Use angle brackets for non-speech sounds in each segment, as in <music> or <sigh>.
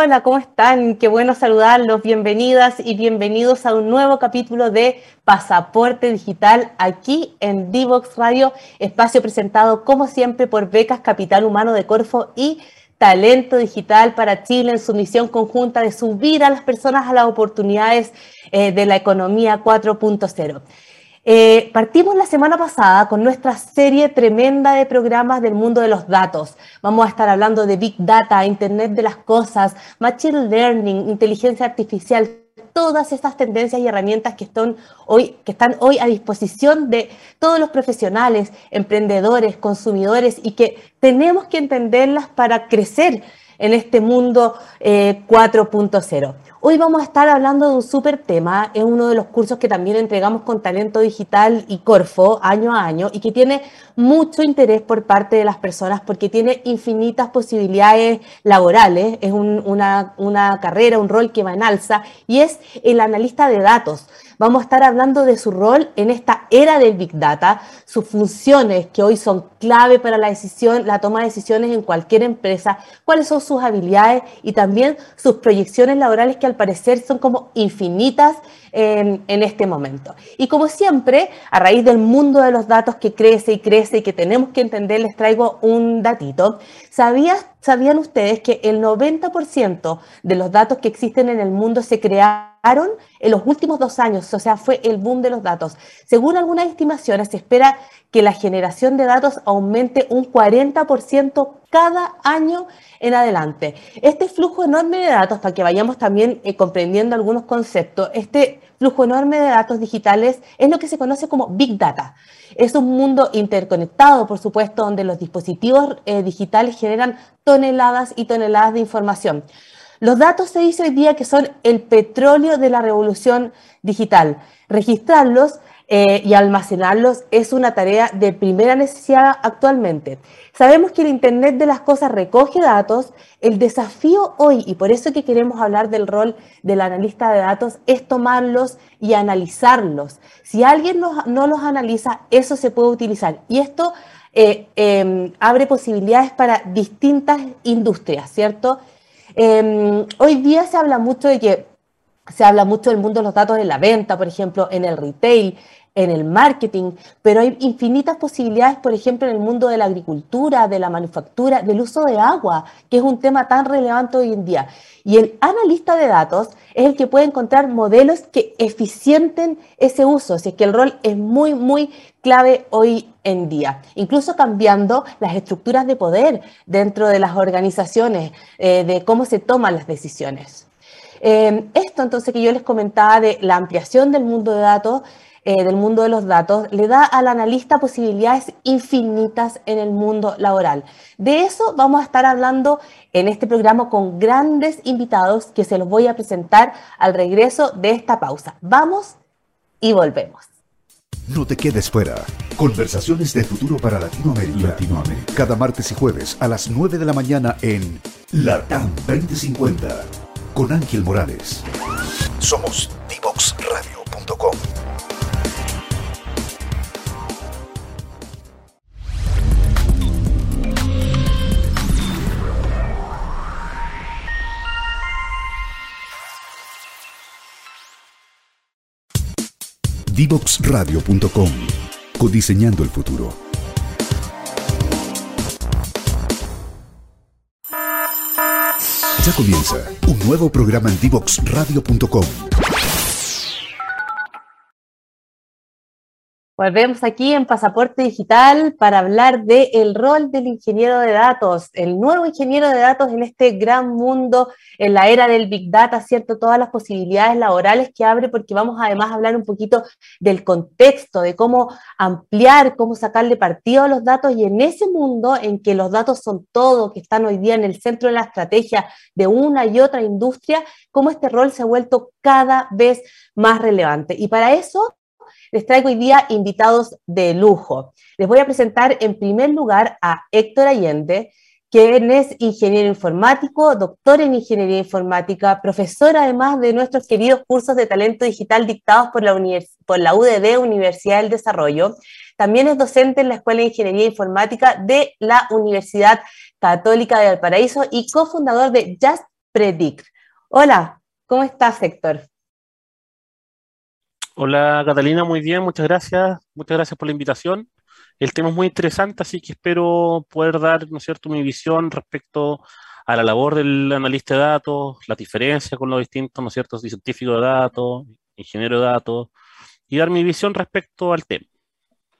Hola, ¿cómo están? Qué bueno saludarlos. Bienvenidas y bienvenidos a un nuevo capítulo de Pasaporte Digital aquí en Divox Radio, espacio presentado como siempre por Becas Capital Humano de Corfo y Talento Digital para Chile en su misión conjunta de subir a las personas a las oportunidades eh, de la economía 4.0. Eh, partimos la semana pasada con nuestra serie tremenda de programas del mundo de los datos. Vamos a estar hablando de Big Data, Internet de las Cosas, Machine Learning, inteligencia artificial, todas estas tendencias y herramientas que están hoy, que están hoy a disposición de todos los profesionales, emprendedores, consumidores y que tenemos que entenderlas para crecer en este mundo 4.0. Eh, Hoy vamos a estar hablando de un súper tema, es uno de los cursos que también entregamos con Talento Digital y Corfo año a año y que tiene mucho interés por parte de las personas porque tiene infinitas posibilidades laborales, es una, una carrera, un rol que va en alza y es el analista de datos. Vamos a estar hablando de su rol en esta era del Big Data, sus funciones que hoy son clave para la decisión, la toma de decisiones en cualquier empresa, cuáles son sus habilidades y también sus proyecciones laborales que al parecer son como infinitas en, este momento. Y como siempre, a raíz del mundo de los datos que crece y crece y que tenemos que entender, les traigo un datito. ¿Sabían ustedes que el 90% de los datos que existen en el mundo se crearon en los últimos dos años, o sea, fue el boom de los datos. Según algunas estimaciones, se espera que la generación de datos aumente un 40% cada año en adelante. Este flujo enorme de datos, para que vayamos también eh, comprendiendo algunos conceptos, este flujo enorme de datos digitales es lo que se conoce como Big Data. Es un mundo interconectado, por supuesto, donde los dispositivos eh, digitales generan toneladas y toneladas de información. Los datos se dice hoy día que son el petróleo de la revolución digital. Registrarlos eh, y almacenarlos es una tarea de primera necesidad actualmente. Sabemos que el Internet de las Cosas recoge datos. El desafío hoy, y por eso que queremos hablar del rol del analista de datos, es tomarlos y analizarlos. Si alguien no, los analiza, eso se puede utilizar. Y esto eh, em, abre posibilidades para distintas industrias, ¿cierto? Em, hoy día se habla mucho de que se habla mucho del mundo de los datos en la venta, por ejemplo, en el retail, en el marketing, pero hay infinitas posibilidades, por ejemplo, en el mundo de la agricultura, de la manufactura, del uso de agua, que es un tema tan relevante hoy en día. Y el analista de datos es el que puede encontrar modelos que eficienten ese uso, así que el rol es muy, muy clave hoy en día, incluso cambiando las estructuras de poder dentro de las organizaciones, eh, de cómo se toman las decisiones. Eh, esto entonces que yo les comentaba de la ampliación del mundo de datos, eh, del mundo de los datos, le da al analista posibilidades infinitas en el mundo laboral. De eso vamos a estar hablando en este programa con grandes invitados que se los voy a presentar al regreso de esta pausa. Vamos y volvemos. No te quedes fuera. Conversaciones de futuro para Latinoamérica. Latinoamérica. Cada martes y jueves a las 9 de la mañana en LATAM 2050 con Ángel Morales. Somos divoxradio.com. Divoxradio.com. Codiseñando el futuro. Ya comienza un nuevo programa en Divoxradio.com Volvemos aquí en Pasaporte Digital para hablar del el rol del ingeniero de datos, el nuevo ingeniero de datos en este gran mundo, en la era del Big Data, ¿cierto? Todas las posibilidades laborales que abre, porque vamos además a hablar un poquito del contexto, de cómo ampliar, cómo sacarle partido a los datos y en ese mundo en que los datos son todo, que están hoy día en el centro de la estrategia de una y otra industria, cómo este rol se ha vuelto cada vez más relevante. Y para eso les traigo hoy día invitados de lujo. Les voy a presentar en primer lugar a Héctor Allende, quien es ingeniero informático, doctor en ingeniería informática, profesor además de nuestros queridos cursos de talento digital dictados por la, por la UDD, Universidad del Desarrollo. También es docente en la Escuela de Ingeniería Informática de la Universidad Católica de Valparaíso y cofundador de Just Predict. Hola, ¿cómo estás, Héctor? Hola, Catalina, muy bien, muchas gracias. Muchas gracias por la invitación. El tema es muy interesante, así que espero poder dar, ¿no es cierto?, mi visión respecto a la labor del analista de datos, la diferencia con los distintos, ¿no es cierto?, científico de datos, ingeniero de datos, y dar mi visión respecto al tema.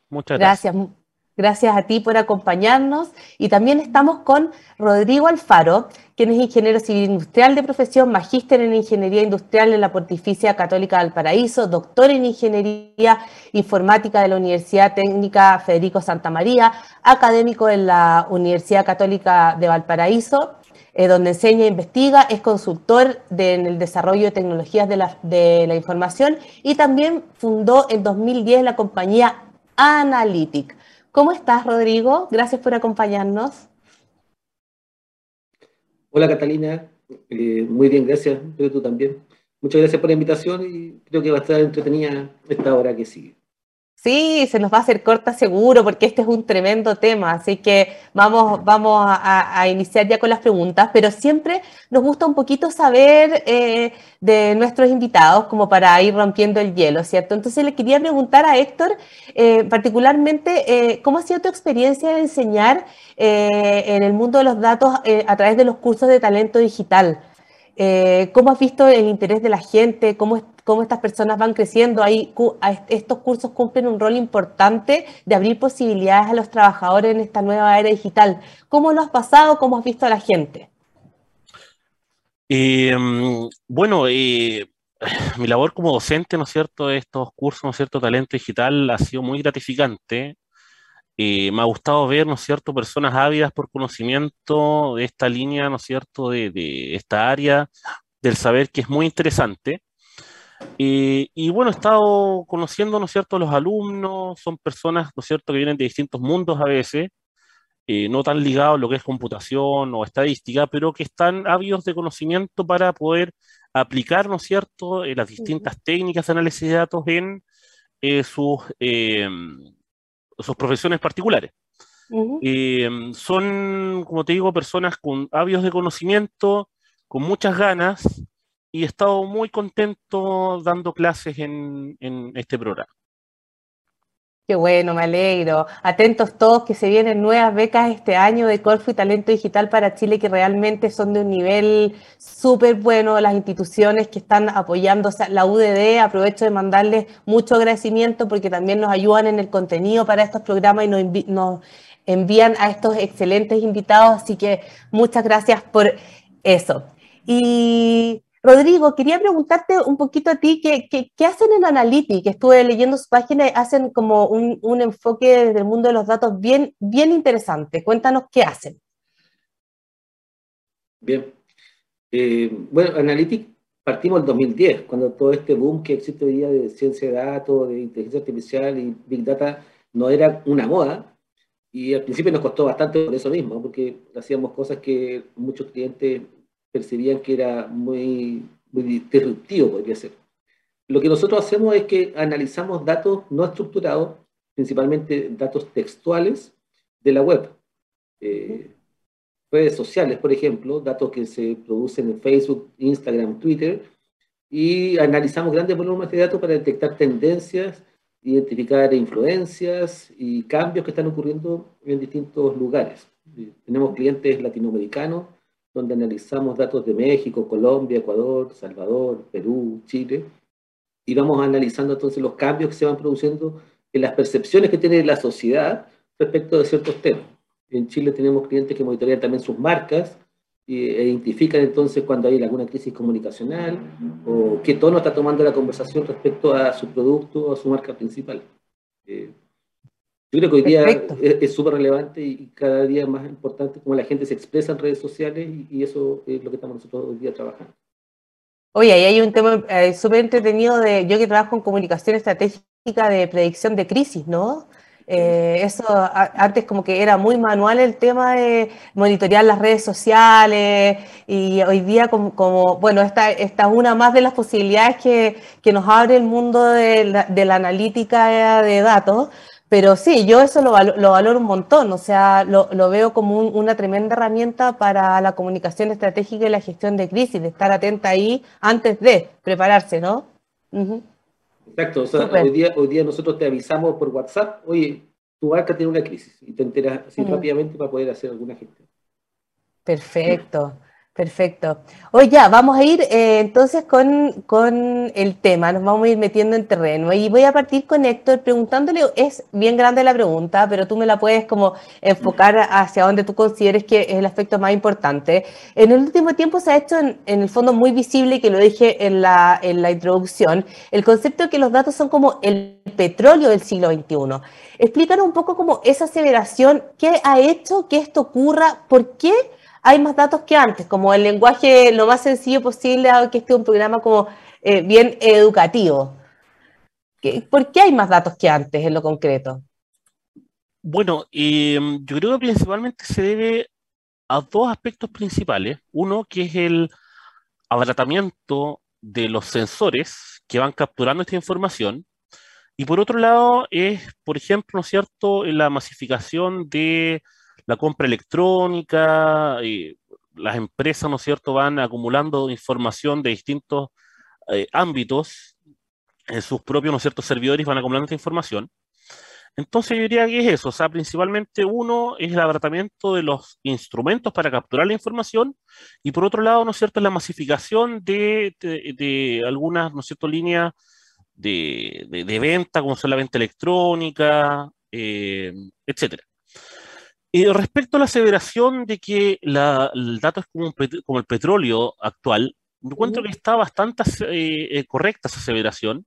Muchas gracias. Gracias, gracias a ti por acompañarnos. Y también estamos con Rodrigo Alfaro, quien es ingeniero civil industrial de profesión, magíster en ingeniería industrial en la Pontificia Católica del Paraíso, doctor en ingeniería informática de la Universidad Técnica Federico Santa María, académico en la Universidad Católica de Valparaíso eh, donde enseña e investiga, es consultor en el desarrollo de tecnologías de la, información y también fundó en 2010 la compañía Analytic. ¿Cómo estás, Rodrigo? Gracias por acompañarnos. Hola, Catalina. Eh, muy bien, gracias. Pero tú también. Muchas gracias por la invitación y creo que va a estar entretenida esta hora que sigue. Sí, se nos va a hacer corta seguro porque este es un tremendo tema, así que vamos, vamos a, iniciar ya con las preguntas, pero siempre nos gusta un poquito saber eh, de nuestros invitados como para ir rompiendo el hielo, ¿cierto? Entonces le quería preguntar a Héctor eh, particularmente eh, cómo ha sido tu experiencia de enseñar en el mundo de los datos a través de los cursos de talento digital. ¿Cómo has visto el interés de la gente? ¿Cómo, cómo estas personas van creciendo. Estos cursos cumplen un rol importante de abrir posibilidades a los trabajadores en esta nueva era digital. ¿Cómo lo has pasado? ¿Cómo has visto a la gente? Em, bueno, eh, mi labor como docente, ¿no es cierto?, de estos cursos, ¿no es cierto?, talento digital ha sido muy gratificante. Eh, me ha gustado ver, ¿no es cierto?, personas ávidas por conocimiento de esta línea, ¿no es cierto?, de, de esta área del saber que es muy interesante. Eh, y bueno, he estado conociendo, ¿no es cierto?, los alumnos, son personas, ¿no es cierto?, que vienen de distintos mundos a veces, eh, no tan ligados a lo que es computación o estadística, pero que están ávidos de conocimiento para poder aplicar, ¿no es cierto?, eh, las distintas técnicas de análisis de datos en sus, sus profesiones particulares. son, como te digo, personas con ávidos de conocimiento, con muchas ganas, y he estado muy contento dando clases en, este programa. Qué bueno, me alegro. Atentos todos que se vienen nuevas becas este año de Corfo y Talento Digital para Chile que realmente son de un nivel súper bueno. Las instituciones que están apoyando, la UDD, aprovecho de mandarles mucho agradecimiento porque también nos ayudan en el contenido para estos programas y nos envían a estos excelentes invitados. Así que muchas gracias por eso. Y Rodrigo, quería preguntarte un poquito a ti, ¿qué, hacen en Analytics? Estuve leyendo su página hacen como un, enfoque desde el mundo de los datos bien, bien interesante. Cuéntanos qué hacen. Bien. Eh, bueno, Analytics partimos en 2010, cuando todo este boom que existe hoy día de ciencia de datos, de inteligencia artificial y Big Data no era una moda. Y al principio nos costó bastante por eso mismo, porque hacíamos cosas que muchos clientes percibían que era muy, muy disruptivo, podría ser. Lo que nosotros hacemos es que analizamos datos no estructurados, principalmente datos textuales de la web. Eh, redes sociales, por ejemplo, datos que se producen en Facebook, Instagram, Twitter, y analizamos grandes volúmenes de datos para detectar tendencias, identificar influencias y cambios que están ocurriendo en distintos lugares. Tenemos clientes latinoamericanos, donde analizamos datos de México, Colombia, Ecuador, Salvador, Perú, Chile, y vamos analizando entonces los cambios que se van produciendo en las percepciones que tiene la sociedad respecto de ciertos temas. En Chile tenemos clientes que monitorean también sus marcas e identifican entonces cuando hay alguna crisis comunicacional o qué tono está tomando la conversación respecto a su producto o a su marca principal. Eh, yo creo que hoy día es súper relevante y cada día más importante cómo la gente se expresa en redes sociales y, eso es lo que estamos nosotros hoy día trabajando. Oye, ahí hay un tema eh, súper entretenido de yo que trabajo en comunicación estratégica de predicción de crisis, ¿no? Eh, eso antes como que era muy manual el tema de monitorear las redes sociales y hoy día como, bueno, esta, esta, es una más de las posibilidades que, que nos abre el mundo de la, de la analítica de datos, pero sí, yo eso lo, valoro un montón, o sea, lo, veo como una tremenda herramienta para la comunicación estratégica y la gestión de crisis, de estar atenta ahí antes de prepararse, ¿no? Exacto, o sea, hoy día, hoy día nosotros te avisamos por WhatsApp, oye, tu barca tiene una crisis y te enteras así rápidamente para poder hacer alguna gestión. Perfecto. Perfecto. Hoy ya, vamos a ir eh, entonces con, el tema, nos vamos a ir metiendo en terreno. Y voy a partir con Héctor preguntándole, es bien grande la pregunta, pero tú me la puedes como enfocar hacia donde tú consideres que es el aspecto más importante. En el último tiempo se ha hecho en, el fondo muy visible, que lo dije en la, en la introducción, el concepto de que los datos son como el petróleo del siglo XXI. Explícanos un poco como esa aseveración, qué ha hecho que esto ocurra, por qué hay más datos que antes, como el lenguaje lo más sencillo posible, que este es un programa como eh, bien educativo. ¿Por qué hay más datos que antes en lo concreto? Bueno, em, yo creo que principalmente se debe a dos aspectos principales. Uno, que es el abaratamiento de los sensores que van capturando esta información. Y por otro lado, es, por ejemplo, ¿no es cierto?, la masificación de la compra electrónica, las empresas, ¿no cierto?, van acumulando información de distintos eh, ámbitos en sus propios, ¿no es servidores van acumulando esta información. Entonces yo diría que es eso, o sea, principalmente uno es el abaratamiento de los instrumentos para capturar la información y por otro lado, ¿no es cierto?, la masificación de, de, algunas, ¿no cierto?, líneas de, de, venta, como son la venta electrónica, eh, etcétera. Y respecto a la aseveración de que el dato es como, como, el petróleo actual, encuentro que está bastante eh, eh, correcta esa aseveración,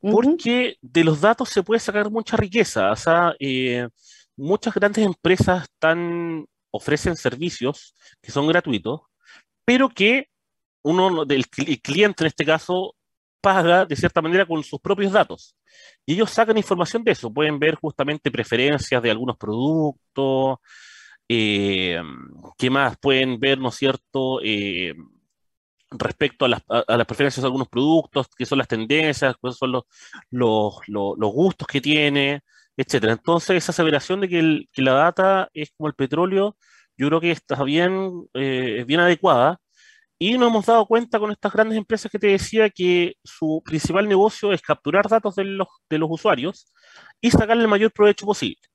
porque de los datos se puede sacar mucha riqueza. O sea, eh, muchas grandes empresas están, ofrecen servicios que son gratuitos, pero que uno del el cliente en este caso paga de cierta manera con sus propios datos. Y ellos sacan información de eso, pueden ver justamente preferencias de algunos productos, eh, ¿qué más? Pueden ver, ¿no es cierto? Eh, respecto a las, preferencias de algunos productos, qué son las tendencias, cuáles son los, los, gustos que tiene, etcétera. Entonces, esa aseveración de que, la data es como el petróleo, yo creo que está bien, eh, bien adecuada. Y nos hemos dado cuenta con estas grandes empresas que te decía que su principal negocio es capturar datos de los, de los usuarios y sacarle el mayor provecho posible.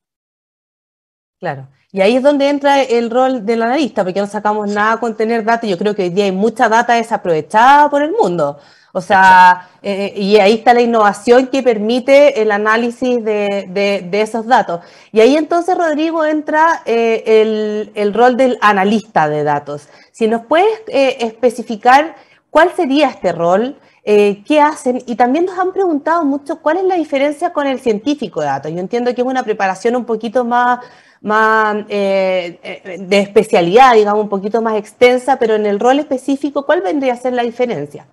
Claro. Y ahí es donde entra el rol del analista, porque no sacamos nada con tener datos. Yo creo que hoy día hay mucha data desaprovechada por el mundo. O sea, eh, y ahí está la innovación que permite el análisis de, esos datos. Y ahí entonces, Rodrigo, entra eh, el, rol del analista de datos. Si nos puedes eh, especificar cuál sería este rol, qué hacen, y también nos han preguntado mucho cuál es la diferencia con el científico de datos. Yo entiendo que es una preparación un poquito más, más de especialidad, digamos, un poquito más extensa, pero en el rol específico, ¿cuál vendría a ser la diferencia?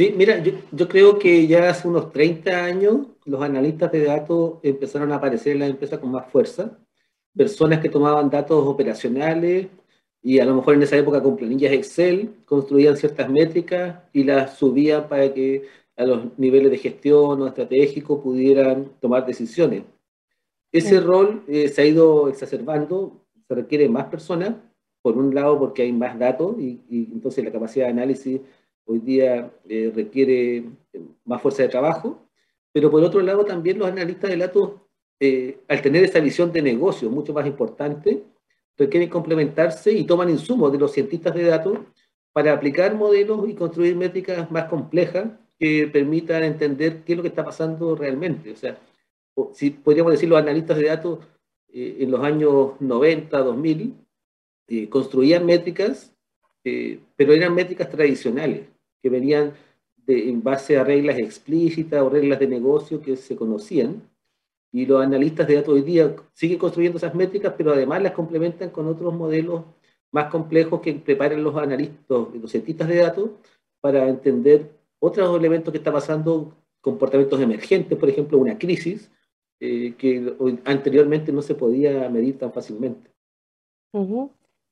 Sí, mira, yo, creo que ya hace unos 30 años los analistas de datos empezaron a aparecer en las empresas con más fuerza. Personas que tomaban datos operacionales y a lo mejor en esa época con planillas Excel construían ciertas métricas y las subían para que a los niveles de gestión o estratégico pudieran tomar decisiones. Ese rol eh, se ha ido exacerbando, se requiere más personas, por un lado porque hay más datos y, y entonces la capacidad de análisis hoy día eh, requiere eh, más fuerza de trabajo, pero por otro lado también los analistas de datos, eh, al tener esa visión de negocio mucho más importante, requieren complementarse y toman insumos de los cientistas de datos para aplicar modelos y construir métricas más complejas que permitan entender qué es lo que está pasando realmente. O sea, si podríamos decir los analistas de datos en los años 90, 2000, construían métricas, pero eran métricas tradicionales que venían de, en base a reglas explícitas o reglas de negocio que se conocían. Y los analistas de datos hoy día siguen construyendo esas métricas, pero además las complementan con otros modelos más complejos que preparen los analistas, los cientistas de datos, para entender otros elementos que están pasando, comportamientos emergentes, por ejemplo, una crisis, eh, que anteriormente no se podía medir tan fácilmente.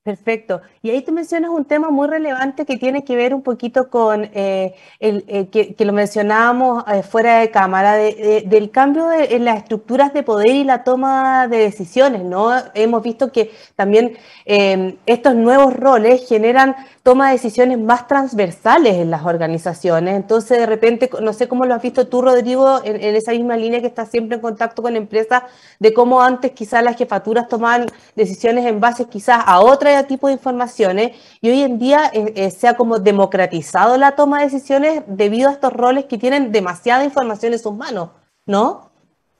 Perfecto. Y ahí tú mencionas un tema muy relevante que tiene que ver un poquito con eh, el eh, que, lo mencionábamos fuera de cámara, del cambio en las estructuras de poder y la toma de decisiones, ¿no? Hemos visto que también estos nuevos roles generan toma de decisiones más transversales en las organizaciones. Entonces, de repente, no sé cómo lo has visto tú, Rodrigo, en, esa misma línea que estás siempre en contacto con empresas, de cómo antes quizás las jefaturas tomaban decisiones en base quizás a otra tipo de informaciones y hoy en día eh, eh, se ha como democratizado la toma de decisiones debido a estos roles que tienen demasiada información en sus manos, ¿no?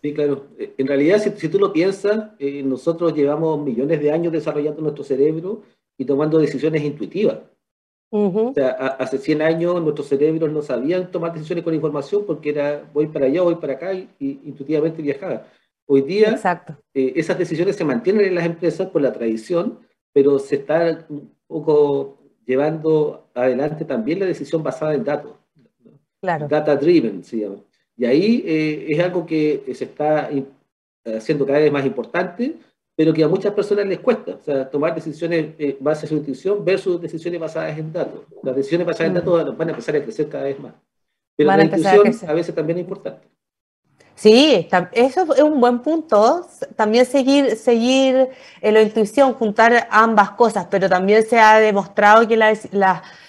Sí, claro. Eh, en realidad, si, tú lo piensas, nosotros llevamos millones de años desarrollando nuestro cerebro y tomando decisiones intuitivas. O sea, hace 100 años nuestros cerebros no sabían tomar decisiones con información porque era voy para allá, voy para acá y, intuitivamente viajaba. Hoy día esas decisiones se mantienen en las empresas por la tradición pero se está un poco llevando adelante también la decisión basada en datos. Claro. Data driven se llama. Y ahí eh, es algo que se está haciendo cada vez más importante, pero que a muchas personas les cuesta. O sea, tomar decisiones eh, basadas en su intuición versus decisiones basadas en datos. Las decisiones basadas en mm. datos van a empezar a crecer cada vez más. Pero la intuición a, a veces también es importante. Sí, eso es un buen punto. También seguir, seguir en la intuición, juntar ambas cosas, pero también se ha demostrado que las,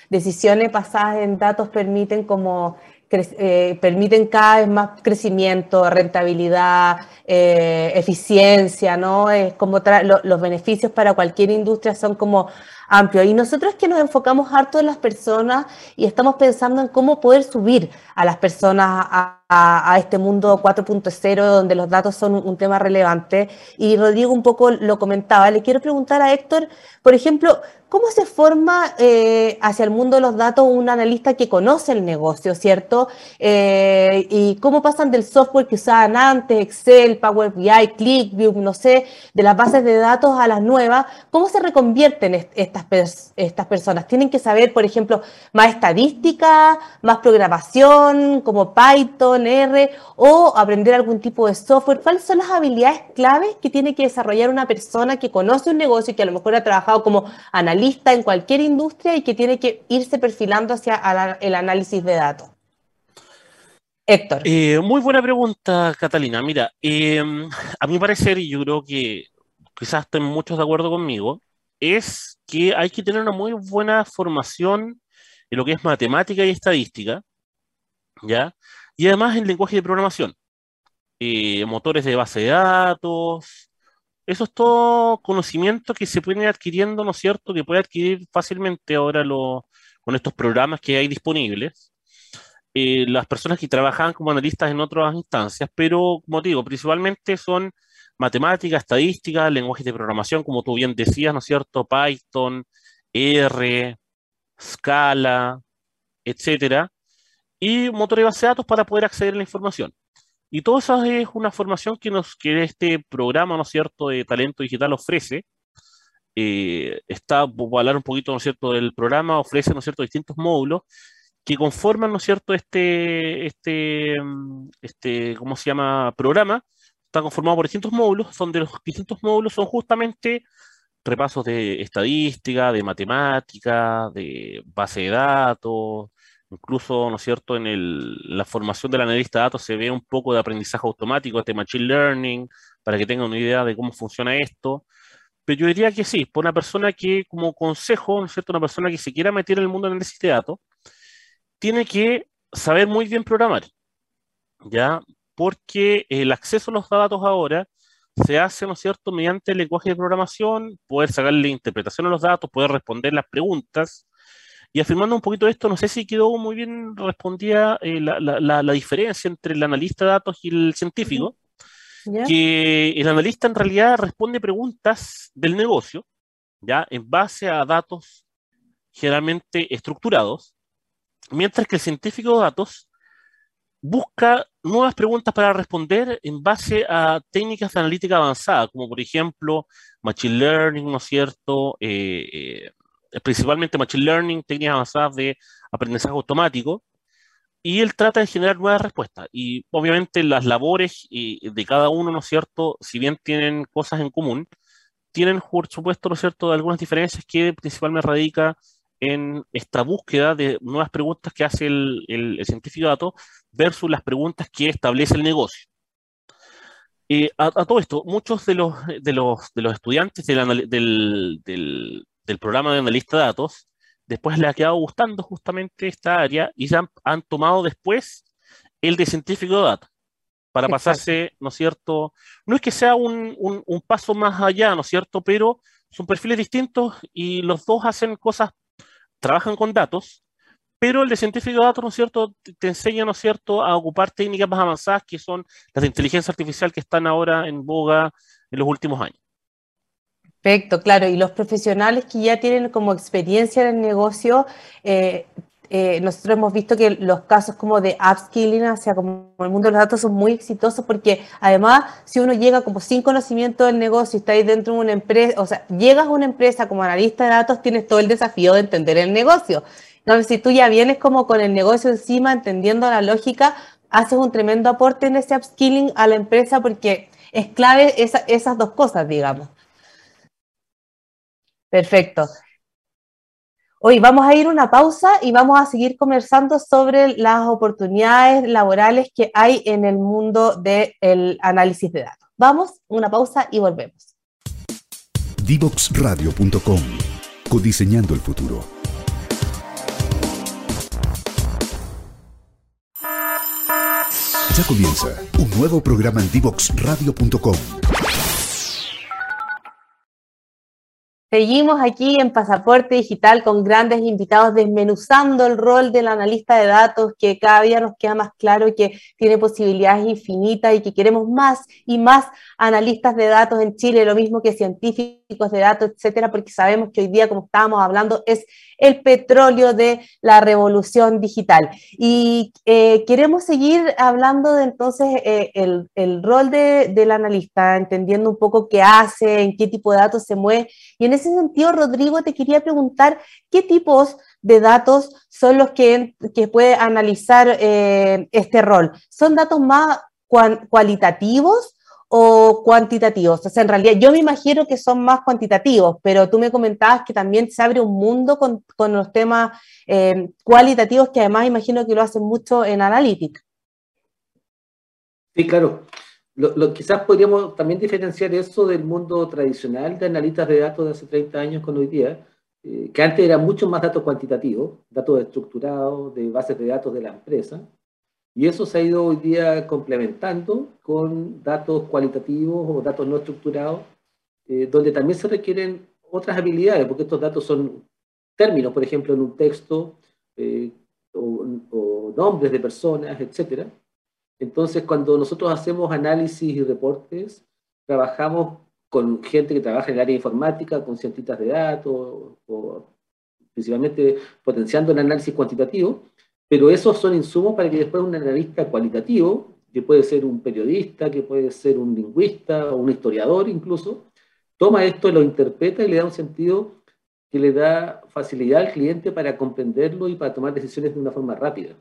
decisiones basadas en datos permiten como eh, permiten cada vez más crecimiento, rentabilidad, eh, eficiencia, ¿no? Es como los beneficios para cualquier industria son como amplio. Y nosotros que nos enfocamos harto en las personas y estamos pensando en cómo poder subir a las personas a, este mundo 4.0 donde los datos son un, tema relevante. Y Rodrigo un poco lo comentaba. Le quiero preguntar a Héctor, por ejemplo, ¿cómo se forma eh, hacia el mundo de los datos un analista que conoce el negocio, ¿cierto? Eh, y cómo pasan del software que usaban antes, Excel, Power BI, ClickView, no sé, de las bases de datos a las nuevas, ¿cómo se reconvierten estas estas, personas? ¿Tienen que saber, por ejemplo, más estadística, más programación, como Python, R, o aprender algún tipo de software? ¿Cuáles son las habilidades claves que tiene que desarrollar una persona que conoce un negocio y que a lo mejor ha trabajado como analista en cualquier industria y que tiene que irse perfilando hacia el análisis de datos? Héctor. Eh, muy buena pregunta, Catalina. Mira, eh, a mi parecer, y yo creo que quizás estén muchos de acuerdo conmigo, es que hay que tener una muy buena formación en lo que es matemática y estadística, ¿ya? Y además en lenguaje de programación, eh, motores de base de datos, eso es todo conocimiento que se puede ir adquiriendo, ¿no es cierto? Que puede adquirir fácilmente ahora con estos programas que hay disponibles. Eh, las personas que trabajan como analistas en otras instancias, pero como digo, principalmente son matemática, estadística, lenguajes de programación, como tú bien decías, ¿no es cierto? Python, R, Scala, etcétera, y motor de base de datos para poder acceder a la información. Y todo eso es una formación que, nos, que este programa, ¿no es cierto?, de talento digital ofrece. Eh, está, voy a hablar un poquito, ¿no es cierto?, del programa, ofrece, ¿no es cierto?, distintos módulos que conforman, ¿no es cierto?, este, este, este, ¿cómo se llama?, programa, está conformado por distintos módulos, donde los distintos módulos son justamente repasos de estadística, de matemática, de base de datos, incluso, ¿no es cierto?, en el, la formación del analista de datos se ve un poco de aprendizaje automático, este machine learning, para que tengan una idea de cómo funciona esto. Pero yo diría que sí, por una persona que, como consejo, ¿no es cierto?, una persona que se quiera meter en el mundo del análisis de datos, tiene que saber muy bien programar. ¿Ya? Porque el acceso a los datos ahora se hace, ¿no es cierto?, mediante el lenguaje de programación, poder sacarle interpretación a los datos, poder responder las preguntas. Y afirmando un poquito esto, no sé si quedó muy bien respondida eh, la, diferencia entre el analista de datos y el científico, que el analista en realidad responde preguntas del negocio, ya en base a datos generalmente estructurados, mientras que el científico de datos busca nuevas preguntas para responder en base a técnicas de analítica avanzada, como por ejemplo Machine Learning, ¿no es cierto? Eh, eh, principalmente Machine Learning, técnicas avanzadas de aprendizaje automático, y él trata de generar nuevas respuestas. Y obviamente las labores de cada uno, ¿no es cierto? Si bien tienen cosas en común, tienen, por supuesto, ¿no es cierto?, algunas diferencias que principalmente radica en esta búsqueda de nuevas preguntas que hace el, el, científico de datos versus las preguntas que establece el negocio. Eh, a, todo esto, muchos de los, de los, de los estudiantes del, del, del, programa de analista de datos, después les ha quedado gustando justamente esta área y ya han, tomado después el de científico de datos para pasarse, ¿no es cierto? No es que sea un, un, un, paso más allá, ¿no es cierto? Pero son perfiles distintos y los dos hacen cosas trabajan con datos, pero el de científico de datos, ¿no es cierto?, te, enseña, ¿no es cierto?, a ocupar técnicas más avanzadas que son las de inteligencia artificial que están ahora en boga en los últimos años. Perfecto, claro. Y los profesionales que ya tienen como experiencia en el negocio eh, eh, nosotros hemos visto que los casos como de upskilling hacia como el mundo de los datos son muy exitosos porque además si uno llega como sin conocimiento del negocio y está ahí dentro de una empresa, o sea, llegas a una empresa como analista de datos, tienes todo el desafío de entender el negocio. Entonces, si tú ya vienes como con el negocio encima, entendiendo la lógica, haces un tremendo aporte en ese upskilling a la empresa porque es clave esas dos cosas, digamos. Perfecto. Hoy vamos a ir una pausa y vamos a seguir conversando sobre las oportunidades laborales que hay en el mundo del análisis de datos. Vamos, una pausa y volvemos. Divoxradio.com Codiseñando el futuro. Comienza un nuevo programa en Divoxradio.com Seguimos aquí en Pasaporte Digital con grandes invitados desmenuzando el rol del analista de datos que cada día nos queda más claro que tiene posibilidades infinitas y que queremos más y más analistas de datos en Chile, lo mismo que científicos de datos, etcétera, porque sabemos que hoy día, como estábamos hablando, es el petróleo de la revolución digital. Y eh, queremos seguir hablando de entonces eh, el, rol del analista, entendiendo un poco qué hace, en qué tipo de datos se mueve. Y en ese sentido, Rodrigo, te quería preguntar qué tipos de datos son los que, puede analizar eh, este rol. ¿Son datos más cualitativos o cuantitativos? O sea, en realidad yo me imagino que son más cuantitativos, pero tú me comentabas que también se abre un mundo con, los temas eh, cualitativos que además imagino que lo hacen mucho en Analytics. Sí, claro. Lo, quizás podríamos también diferenciar eso del mundo tradicional de analistas de datos de hace 30 años con hoy día, eh, que antes eran mucho más datos cuantitativos, datos estructurados de bases de datos de la empresa, y eso se ha ido hoy día complementando con datos cualitativos o datos no estructurados, eh, donde también se requieren otras habilidades, porque estos datos son términos, por ejemplo, en un texto, eh, o, o, nombres de personas, etc. Entonces, cuando nosotros hacemos análisis y reportes, trabajamos con gente que trabaja en el área informática, con cientistas de datos, o principalmente potenciando el análisis cuantitativo, pero esos son insumos para que después un analista cualitativo, que puede ser un periodista, que puede ser un lingüista o un historiador incluso, toma esto, lo interpreta y le da un sentido que le da facilidad al cliente para comprenderlo y para tomar decisiones de una forma rápida.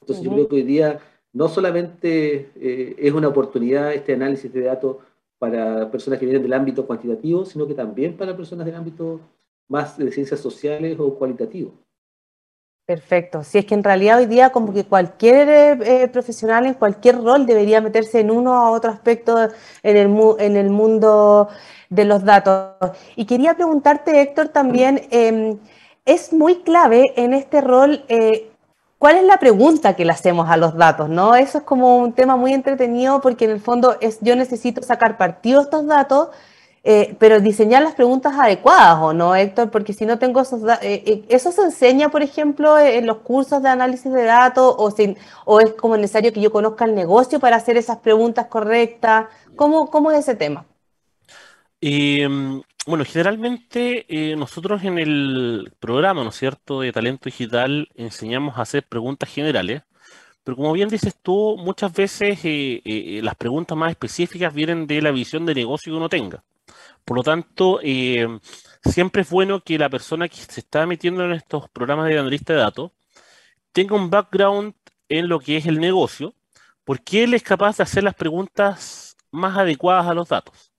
Entonces yo creo que hoy día no solamente eh, es una oportunidad este análisis de datos para personas que vienen del ámbito cuantitativo, sino que también para personas del ámbito más de ciencias sociales o cualitativo. Perfecto. Si es que en realidad hoy día como que cualquier eh, eh, profesional en cualquier rol debería meterse en uno o otro aspecto en el, en el mundo de los datos. Y quería preguntarte, Héctor, también, em, es muy clave en este rol, eh, ¿cuál es la pregunta que le hacemos a los datos? ¿no? Eso es como un tema muy entretenido porque en el fondo es yo necesito sacar partido de estos datos eh, pero diseñar las preguntas adecuadas, ¿o no, Héctor? Porque si no tengo esos eh, eh, ¿eso se enseña, por ejemplo, en los cursos de análisis de datos o, es como necesario que yo conozca el negocio para hacer esas preguntas correctas? ¿Cómo, cómo es ese tema? Mm, bueno, generalmente nosotros en el programa, ¿no es cierto?, de talento digital enseñamos a hacer preguntas generales, pero como bien dices tú, muchas veces las preguntas más específicas vienen de la visión de negocio que uno tenga. Por lo tanto, eh, siempre es bueno que la persona que se está metiendo en estos programas de analista de datos tenga un background en lo que es el negocio, porque él es capaz de hacer las preguntas más adecuadas a los datos.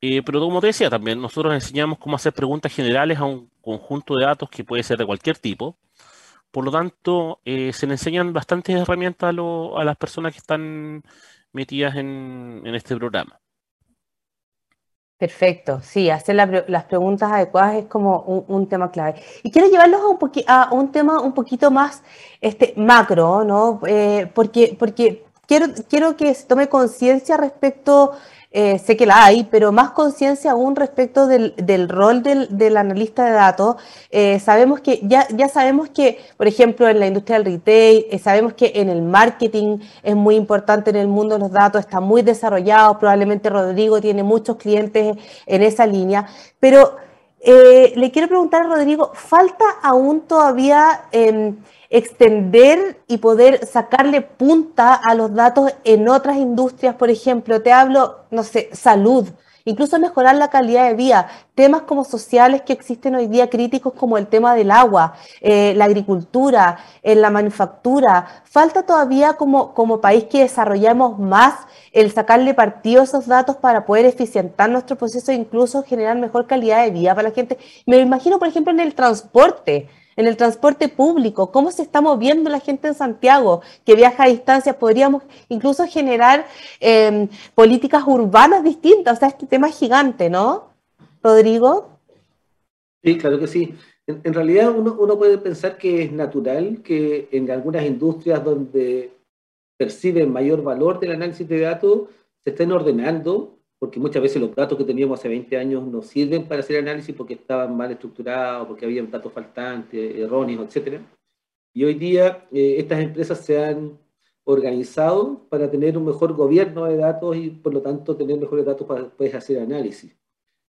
Eh, pero como te decía también, nosotros enseñamos cómo hacer preguntas generales a un conjunto de datos que puede ser de cualquier tipo. Por lo tanto, eh, se le enseñan bastantes herramientas a, las personas que están metidas en, este programa. Perfecto, sí, hacer las preguntas adecuadas es como un, tema clave. Y quiero llevarlos a un, a un tema un poquito más este, macro, ¿no? Eh, porque porque quiero, quiero que se tome conciencia respecto eh, sé que la hay, pero más conciencia aún respecto del, rol del, analista de datos. Eh, sabemos que, ya, ya sabemos que, por ejemplo, en la industria del retail, eh, sabemos que en el marketing es muy importante en el mundo los datos, está muy desarrollado, probablemente Rodrigo tiene muchos clientes en esa línea, pero le quiero preguntar a Rodrigo, ¿falta aún todavía em, extender y poder sacarle punta a los datos en otras industrias, por ejemplo, te hablo, no sé, salud, incluso mejorar la calidad de vida, temas como sociales que existen hoy día críticos como el tema del agua, eh, la agricultura, en la manufactura. Falta todavía como, como país que desarrollemos más el sacarle partido a esos datos para poder eficientar nuestro proceso e incluso generar mejor calidad de vida para la gente. Me imagino, por ejemplo, en el transporte en el transporte público, cómo se está moviendo la gente en Santiago que viaja a distancia. Podríamos incluso generar em, políticas urbanas distintas. O sea, este tema es gigante, ¿no? Rodrigo. Sí, claro que sí. En, realidad uno, uno, puede pensar que es natural que en algunas industrias donde perciben mayor valor del análisis de datos se estén ordenando porque muchas veces los datos que teníamos hace 20 años no sirven para hacer análisis porque estaban mal estructurados, porque había datos faltantes, erróneos, etc. Y hoy día eh, estas empresas se han organizado para tener un mejor gobierno de datos y por lo tanto tener mejores datos para poder hacer análisis.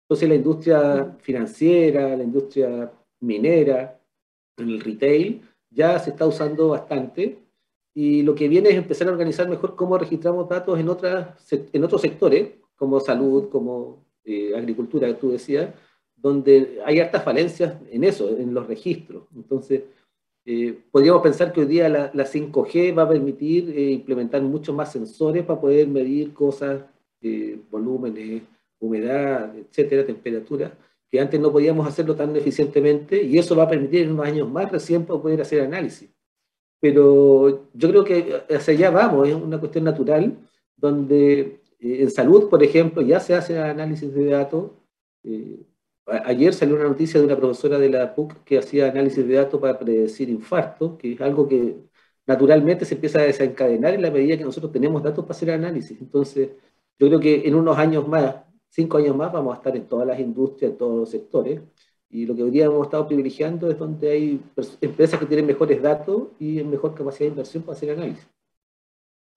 Entonces la industria financiera, la industria minera, el retail, ya se está usando bastante y lo que viene es empezar a organizar mejor cómo registramos datos en, otras, en otros sectores como salud, como eh, agricultura, tú decías, donde hay hartas falencias en eso, en los registros. Entonces, eh, podríamos pensar que hoy día la, 5G va a permitir eh, implementar muchos más sensores para poder medir cosas, volúmenes, humedad, etcétera, temperatura, que antes no podíamos hacerlo tan eficientemente y eso va a permitir en unos años más recién poder hacer análisis. Pero yo creo que hacia allá vamos, es una cuestión natural donde eh, en salud, por ejemplo, ya se hace análisis de datos. Eh, ayer salió una noticia de una profesora de la PUC que hacía análisis de datos para predecir infarto, que es algo que naturalmente se empieza a desencadenar en la medida que nosotros tenemos datos para hacer análisis. Entonces, yo creo que en unos años más, cinco años más, vamos a estar en todas las industrias, en todos los sectores. Y lo que hoy día hemos estado privilegiando es donde hay empresas que tienen mejores datos y mejor capacidad de inversión para hacer análisis.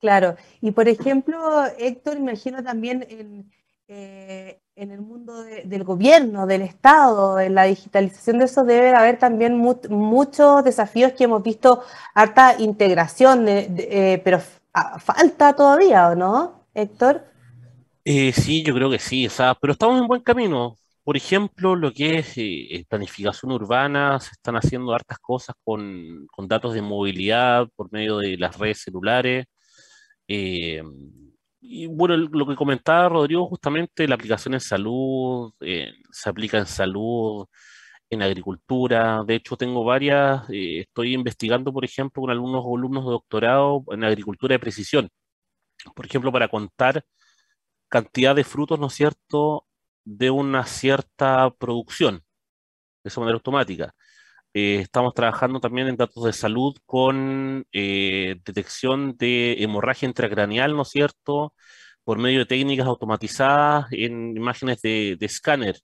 Claro, y por ejemplo, Héctor, imagino también en, eh, el mundo del gobierno, del Estado, en la digitalización de eso debe haber también muchos desafíos que hemos visto, harta integración, eh, pero falta todavía, ¿o no, Héctor? Eh, sí, yo creo que sí, pero estamos en buen camino. Por ejemplo, lo que es planificación urbana, se están haciendo hartas cosas con datos de movilidad por medio de las redes celulares. Eh, y bueno, lo que comentaba Rodrigo, justamente la aplicación en salud, eh, se aplica en salud, en agricultura. De hecho, tengo varias, eh, estoy investigando, por ejemplo, con algunos alumnos de doctorado en agricultura de precisión. Por ejemplo, para contar cantidad de frutos, ¿no es cierto?, de una cierta producción, de esa manera automática. Eh, estamos trabajando también en datos de salud con eh, detección de hemorragia intracraneal, ¿no es cierto? Por medio de técnicas automatizadas en imágenes de, escáner.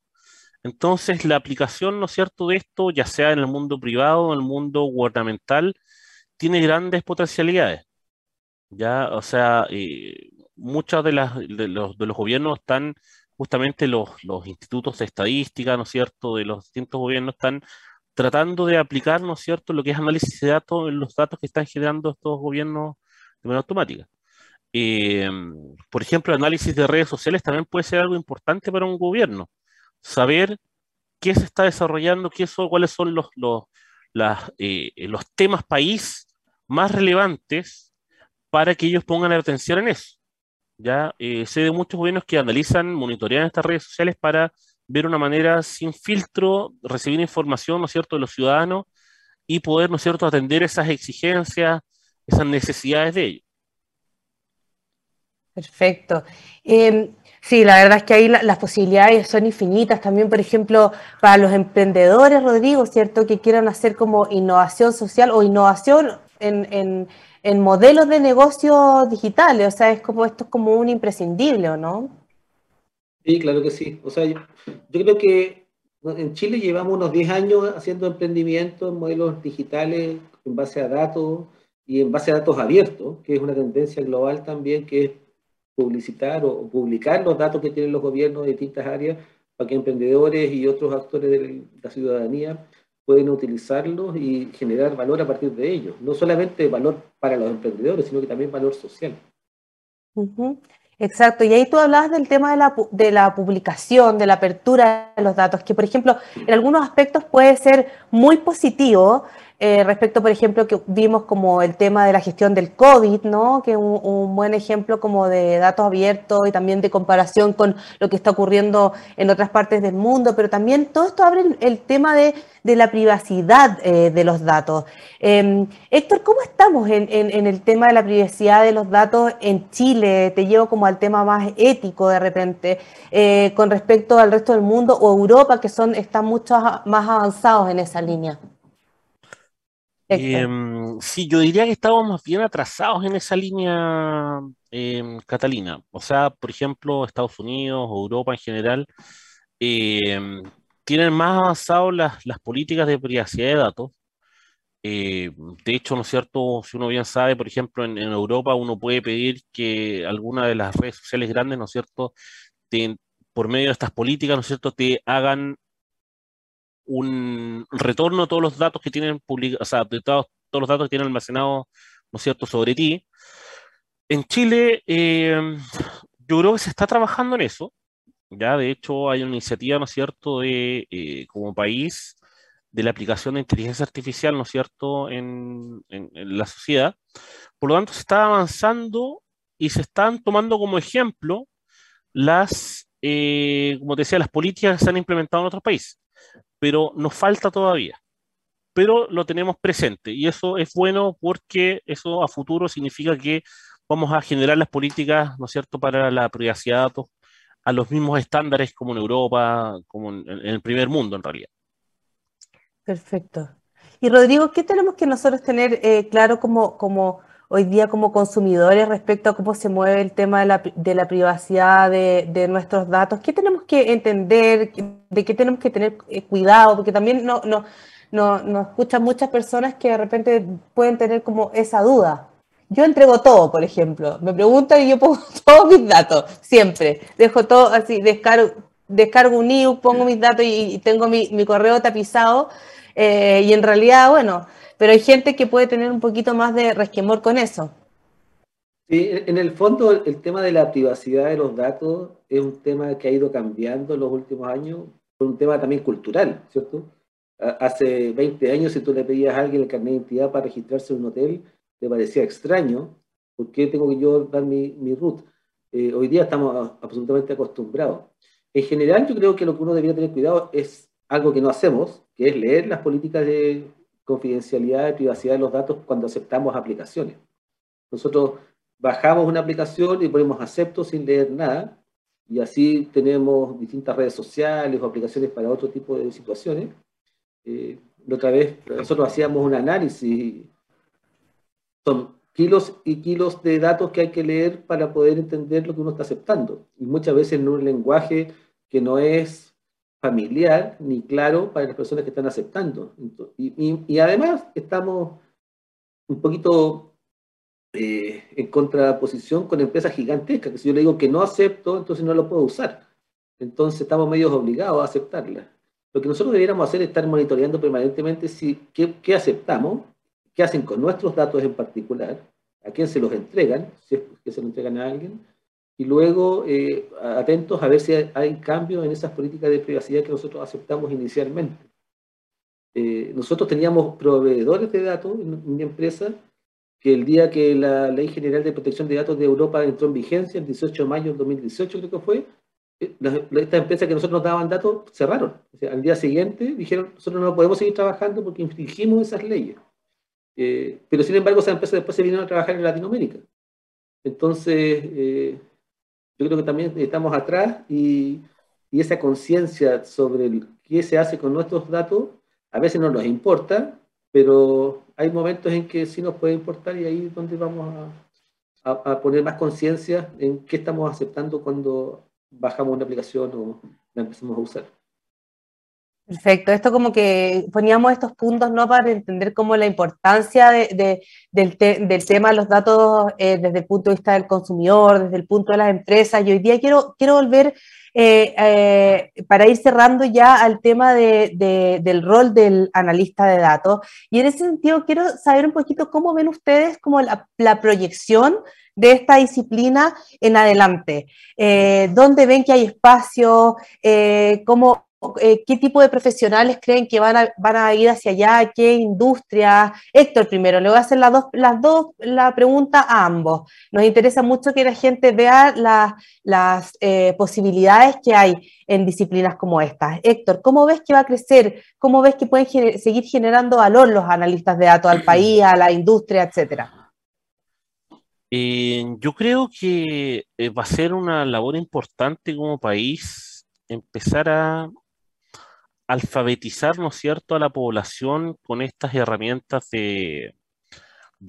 Entonces, la aplicación, ¿no es cierto?, de esto, ya sea en el mundo privado en el mundo gubernamental, tiene grandes potencialidades. Ya, o sea, eh, muchos de, de, los, de los gobiernos están, justamente los, los institutos de estadística, ¿no es cierto?, de los distintos gobiernos están tratando de aplicar, ¿no es cierto?, lo que es análisis de datos los datos que están generando estos gobiernos de manera automática. Eh, por ejemplo, el análisis de redes sociales también puede ser algo importante para un gobierno. Saber qué se está desarrollando, qué son, cuáles son los, los, eh, los temas país más relevantes para que ellos pongan atención en eso. Ya eh, sé de muchos gobiernos que analizan, monitorean estas redes sociales para ver una manera sin filtro, recibir información, ¿no es cierto?, de los ciudadanos y poder, ¿no es cierto?, atender esas exigencias, esas necesidades de ellos. Perfecto. Em, sí, la verdad es que ahí las posibilidades son infinitas. También, por ejemplo, para los emprendedores, Rodrigo, ¿cierto? Que quieran hacer como innovación social o innovación en, en, modelos de negocio digitales. O sea, es como esto es como un imprescindible, ¿o no? Sí, claro que sí. O sea, yo, creo que en Chile llevamos unos 10 años haciendo emprendimiento en modelos digitales en base a datos y en base a datos abiertos, que es una tendencia global también, que es publicitar o publicar los datos que tienen los gobiernos de distintas áreas para que emprendedores y otros actores de la ciudadanía pueden utilizarlos y generar valor a partir de ellos. No solamente valor para los emprendedores, sino que también valor social. Exacto, y ahí tú hablabas del tema de la, de la, publicación, de la apertura de los datos, que por ejemplo en algunos aspectos puede ser muy positivo, eh, respecto, por ejemplo, que vimos como el tema de la gestión del COVID, ¿no? Que es un, buen ejemplo como de datos abiertos y también de comparación con lo que está ocurriendo en otras partes del mundo, pero también todo esto abre el, tema de, la privacidad eh, de los datos. Em, Héctor, ¿cómo estamos en, el tema de la privacidad de los datos en Chile? Te llevo como al tema más ético de repente, eh, con respecto al resto del mundo o Europa, que son, están mucho más avanzados en esa línea. Em, sí, yo diría que estamos más bien atrasados en esa línea, em, Catalina. O sea, por ejemplo, Estados Unidos o Europa en general em, tienen más avanzado las, políticas de privacidad de datos. de hecho, ¿no es cierto? Si uno bien sabe, por ejemplo, en, Europa uno puede pedir que alguna de las redes sociales grandes, ¿no es cierto?, por medio de estas políticas, ¿no es cierto?, te hagan un retorno a todos los datos que tienen publicados, o sea, de todos, los datos que tienen almacenados, ¿no es cierto?, sobre ti. En Chile, eh, yo creo que se está trabajando en eso. Ya, de hecho, hay una iniciativa, ¿no es cierto?, de, eh, como país, de la aplicación de inteligencia artificial, ¿no es cierto?, en, la sociedad. Por lo tanto, se está avanzando y se están tomando como ejemplo las, eh, como te decía, las políticas que se han implementado en otros países pero nos falta todavía. Pero lo tenemos presente y eso es bueno porque eso a futuro significa que vamos a generar las políticas, ¿no es cierto?, para la privacidad de datos a los mismos estándares como en Europa, como en, el primer mundo en realidad. Perfecto. Y Rodrigo, ¿qué tenemos que nosotros tener eh, claro como, como hoy día como consumidores respecto a cómo se mueve el tema de la, de la privacidad de, de, nuestros datos? ¿Qué tenemos que entender? ¿De qué tenemos que tener eh, cuidado? Porque también no, no, no, nos escuchan muchas personas que de repente pueden tener como esa duda. Yo entrego todo, por ejemplo. Me preguntan y yo pongo <laughs> todos mis datos, siempre. Dejo todo así, descargo, descargo un IU, pongo mis datos y, tengo mi, mi correo tapizado. Eh, y en realidad, bueno, pero hay gente que puede tener un poquito más de resquemor con eso. Sí, en el fondo el tema de la privacidad de los datos es un tema que ha ido cambiando en los últimos años, es un tema también cultural, ¿cierto? Hace 20 años si tú le pedías a alguien el carnet de identidad para registrarse en un hotel, le parecía extraño, ¿por qué tengo que yo dar mi, mi root? Eh, hoy día estamos absolutamente acostumbrados. En general yo creo que lo que uno debería tener cuidado es algo que no hacemos, que es leer las políticas de confidencialidad y privacidad de los datos cuando aceptamos aplicaciones. Nosotros bajamos una aplicación y ponemos acepto sin leer nada, y así tenemos distintas redes sociales o aplicaciones para otro tipo de situaciones. Eh, otra vez nosotros hacíamos un análisis, son kilos y kilos de datos que hay que leer para poder entender lo que uno está aceptando, y muchas veces en un lenguaje que no es familiar ni claro para las personas que están aceptando. Y, además estamos un poquito eh, en contraposición con empresas gigantescas, que si yo le digo que no acepto, entonces no lo puedo usar. Entonces estamos medios obligados a aceptarla. Lo que nosotros debiéramos hacer es estar monitoreando permanentemente si, qué, qué aceptamos, qué hacen con nuestros datos en particular, a quién se los entregan, si es que se lo entregan a alguien, y luego eh, atentos a ver si hay, cambios en esas políticas de privacidad que nosotros aceptamos inicialmente. Eh, nosotros teníamos proveedores de datos en mi empresa que el día que la Ley General de Protección de Datos de Europa entró en vigencia, el 18 de mayo del 2018 creo que fue, eh, estas empresas que nosotros nos daban datos cerraron. Al día siguiente dijeron, nosotros no podemos seguir trabajando porque infringimos esas leyes. Pero sin embargo, esas empresas después se vinieron a trabajar en Latinoamérica. Entonces, yo creo que también estamos atrás y, y esa conciencia sobre qué se hace con nuestros datos, a veces no nos importa, pero hay momentos en que sí nos puede importar y ahí es donde vamos a, a poner más conciencia en qué estamos aceptando cuando bajamos una aplicación o la empezamos a usar. Perfecto, esto como que poníamos estos puntos ¿no? para entender como la importancia de, del, tema de los datos eh, desde el punto de vista del consumidor, desde el punto de las empresas. Y hoy día quiero, quiero volver eh, eh, para ir cerrando ya al tema de, del rol del analista de datos. Y en ese sentido quiero saber un poquito cómo ven ustedes como la, la proyección de esta disciplina en adelante? ¿Dónde ven que hay espacio? ¿cómo, eh, ¿Qué tipo de profesionales creen que van a, van a ir hacia allá? ¿Qué industria? Héctor, primero, le voy a hacer las dos, las dos, la pregunta a ambos. Nos interesa mucho que la gente vea las posibilidades que hay en disciplinas como estas. Héctor, ¿cómo ves que va a crecer? ¿Cómo ves que pueden seguir generando valor los analistas de datos al país, a la industria, etcétera? Eh, yo creo que eh, va a ser una labor importante como país empezar a alfabetizar, ¿no es cierto?, a la población con estas herramientas de,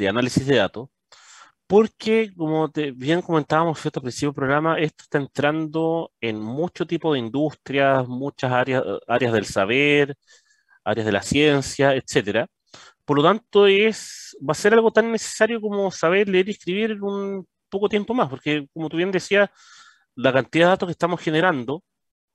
análisis de datos, porque, como bien comentábamos ¿cierto? al principio del programa, esto está entrando en mucho tipo de industrias, muchas áreas, áreas del saber, áreas de la ciencia, etcétera. Por lo tanto, es, va a ser algo tan necesario como saber leer y escribir en un poco tiempo más, porque como tú bien decías, la cantidad de datos que estamos generando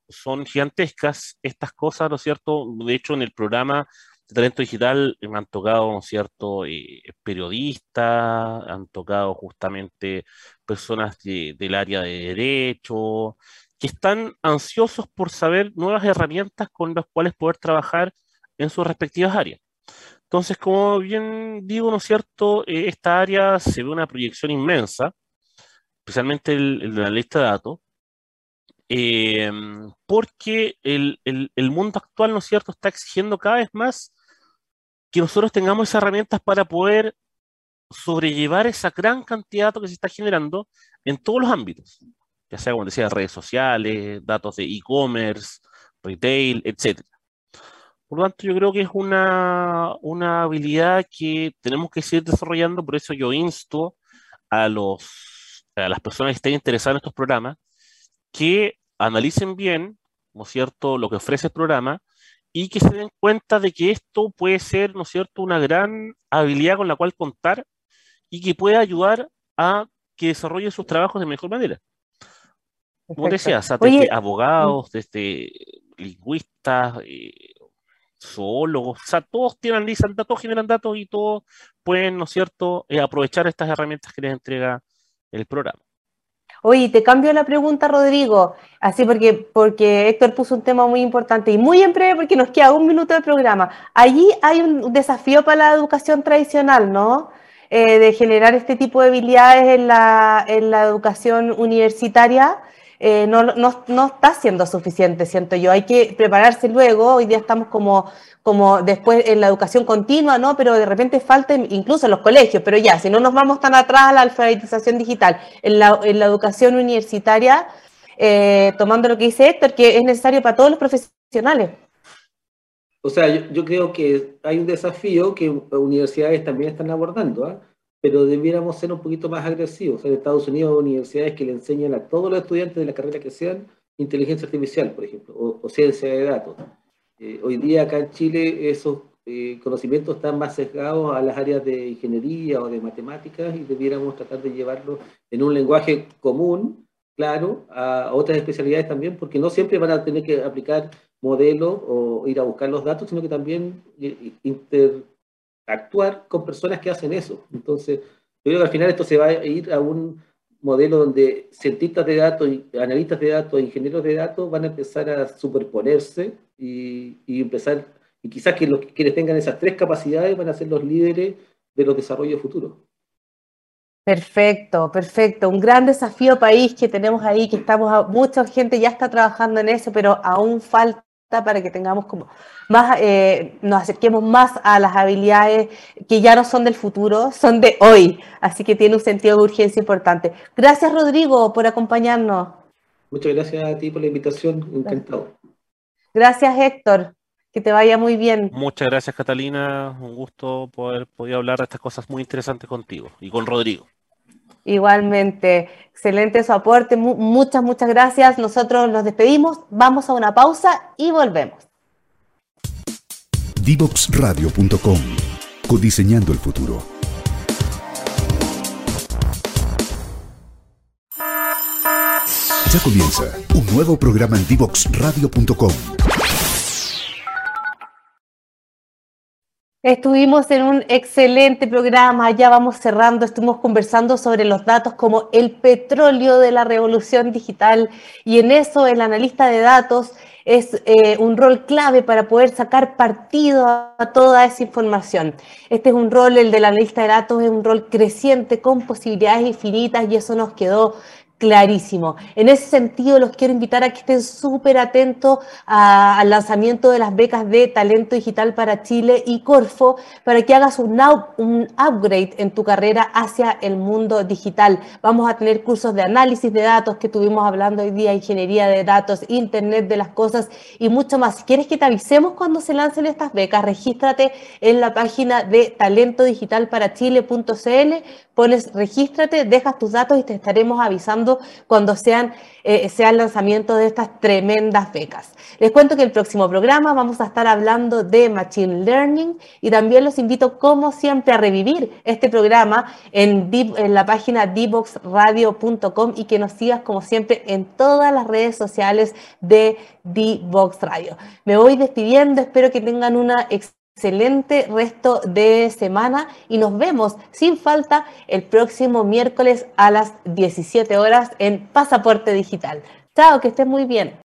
son gigantescas. Estas cosas, ¿no es cierto? De hecho, en el programa de talento digital me han tocado, ¿no es cierto?, eh, periodistas, han tocado justamente personas del área de derecho, que están ansiosos por saber nuevas herramientas con las cuales poder trabajar en sus respectivas áreas. Entonces, como bien digo, ¿no es cierto? Eh, esta área se ve una proyección inmensa, especialmente el, de la lista de datos, eh, porque el, mundo actual, ¿no es cierto?, está exigiendo cada vez más que nosotros tengamos esas herramientas para poder sobrellevar esa gran cantidad de datos que se está generando en todos los ámbitos, ya sea, como decía, redes sociales, datos de e-commerce, retail, etcétera. Por lo tanto, yo creo que es una, una habilidad que tenemos que seguir desarrollando, por eso yo insto a, los, a las personas que estén interesadas en estos programas que analicen bien, ¿no es cierto?, lo que ofrece el programa y que se den cuenta de que esto puede ser, ¿no es cierto?, una gran habilidad con la cual contar y que puede ayudar a que desarrollen sus trabajos de mejor manera. Como decías, desde abogados, desde lingüistas, eh, zoólogos, o sea, todos tienen datos, todos generan datos y todos pueden, ¿no es cierto?, eh, aprovechar estas herramientas que les entrega el programa. Oye, te cambio la pregunta, Rodrigo, así porque, porque Héctor puso un tema muy importante y muy en breve porque nos queda un minuto de programa. Allí hay un desafío para la educación tradicional, ¿no? Eh, de generar este tipo de habilidades en la, en la educación universitaria eh, no, no, no, está siendo suficiente, siento yo. Hay que prepararse luego. Hoy día estamos como, como después en la educación continua, ¿no? Pero de repente falta incluso en los colegios. Pero ya, si no nos vamos tan atrás a la alfabetización digital, en la, en la educación universitaria, eh, tomando lo que dice Héctor, que es necesario para todos los profesionales. O sea, yo, yo creo que hay un desafío que universidades también están abordando. ¿ah? Pero debiéramos ser un poquito más agresivos. En Estados Unidos hay universidades que le enseñan a todos los estudiantes de la carrera que sean inteligencia artificial, por ejemplo, o, ciencia de datos. Eh, hoy día acá en Chile esos eh, conocimientos están más sesgados a las áreas de ingeniería o de matemáticas y debiéramos tratar de llevarlos en un lenguaje común, claro, a otras especialidades también, porque no siempre van a tener que aplicar modelos o ir a buscar los datos, sino que también eh, inter actuar con personas que hacen eso. Entonces, yo creo que al final esto se va a ir a un modelo donde cientistas de datos, analistas de datos, ingenieros de datos van a empezar a superponerse y, empezar, y quizás que los quienes tengan esas tres capacidades van a ser los líderes de los desarrollos futuros. Perfecto, perfecto. Un gran desafío país que tenemos ahí, que estamos, mucha gente ya está trabajando en eso, pero aún falta para que tengamos como más, eh, nos acerquemos más a las habilidades que ya no son del futuro, son de hoy. Así que tiene un sentido de urgencia importante. Gracias, Rodrigo, por acompañarnos. Muchas gracias a ti por la invitación, encantado. Gracias, Héctor. Que te vaya muy bien. Muchas gracias, Catalina. Un gusto poder, poder hablar de estas cosas muy interesantes contigo y con Rodrigo. Igualmente, excelente su aporte, muchas, muchas gracias. Nosotros nos despedimos, vamos a una pausa y volvemos. Divoxradio.com Codiseñando el futuro. Ya comienza un nuevo programa en Divoxradio.com Estuvimos en un excelente programa, ya vamos cerrando, estuvimos conversando sobre los datos como el petróleo de la revolución digital y en eso el analista de datos es eh, un rol clave para poder sacar partido a toda esa información. Este es un rol, el del analista de datos, es un rol creciente con posibilidades infinitas y eso nos quedó clarísimo. En ese sentido, los quiero invitar a que estén súper atentos al lanzamiento de las becas de Talento Digital para Chile y Corfo para que hagas un, upgrade en tu carrera hacia el mundo digital. Vamos a tener cursos de análisis de datos que tuvimos hablando hoy día, ingeniería de datos, Internet de las cosas y mucho más. Si quieres que te avisemos cuando se lancen estas becas, regístrate en la página de talentodigitalparachile.cl, pones regístrate, dejas tus datos y te estaremos avisando cuando sean, eh, sea el lanzamiento de estas tremendas becas. Les cuento que el próximo programa vamos a estar hablando de Machine Learning y también los invito, como siempre, a revivir este programa en, en la página dboxradio.com y que nos sigas, como siempre, en todas las redes sociales de Dbox Radio. Me voy despidiendo, espero que tengan una excelente resto de semana y nos vemos sin falta el próximo miércoles a las 17 horas en Pasaporte Digital. Chao, que estén muy bien.